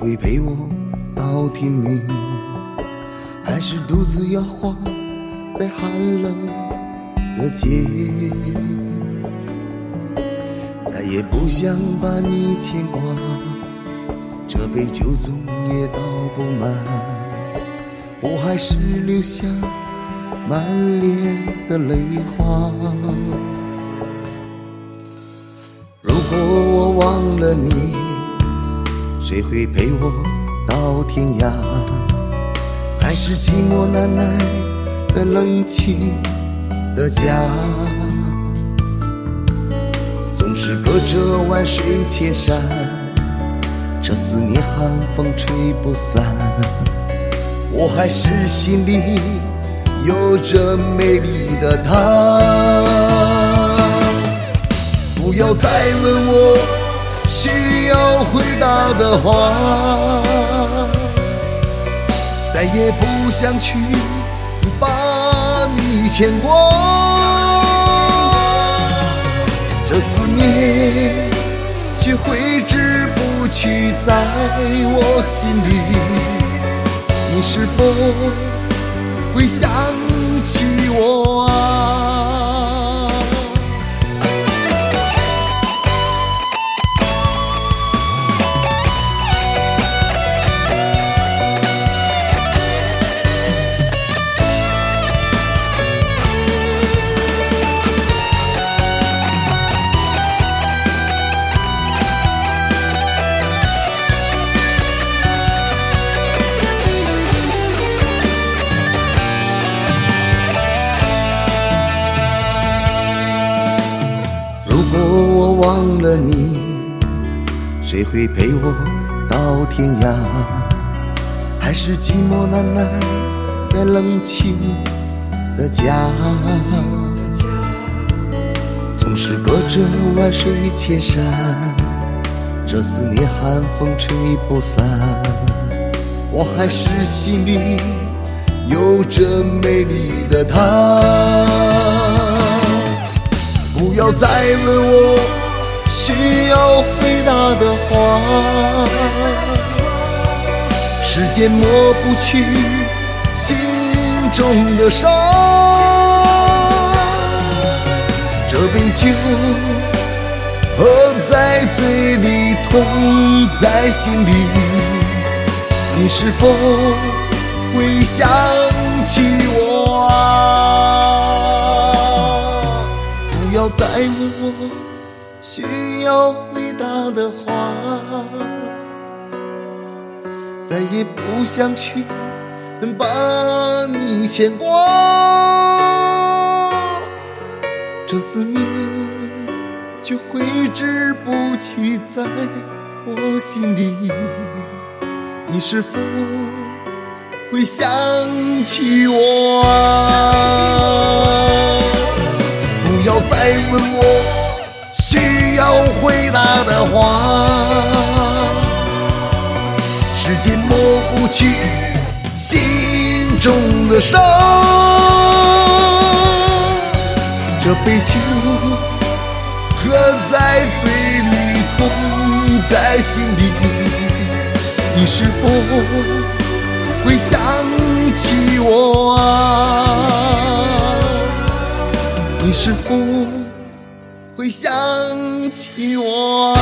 会陪我到天明？还是独自摇晃在寒冷的街？再也不想把你牵挂，这杯酒总也倒不满，我还是留下满脸的泪花。如果我忘了你，谁会陪我到天涯？还是寂寞难耐在冷清的家？总是隔着万水千山，这思念寒风吹不散。我还是心里有着美丽的她。不要再问我需要回答的话，再也不想去把你牵挂。这思念却挥之不去，在我心里，你是否会想起我忘了你，谁会陪我到天涯？还是寂寞难耐在冷清的家？总是隔着万水千山，这思念寒风吹不散。我还是心里有着美丽的她。不要再问我需要回答的话，时间抹不去心中的伤。这杯酒喝在嘴里，痛在心里，你是否会想起我啊？不要再问我需要回答的话，再也不想去把你牵挂。这思念却挥之不去，在我心里，你是否会想起我啊？不要再问我需要回答的话，时间抹不去心中的伤。这杯酒喝在嘴里，痛在心里，你是否会想起我啊？你是否起我？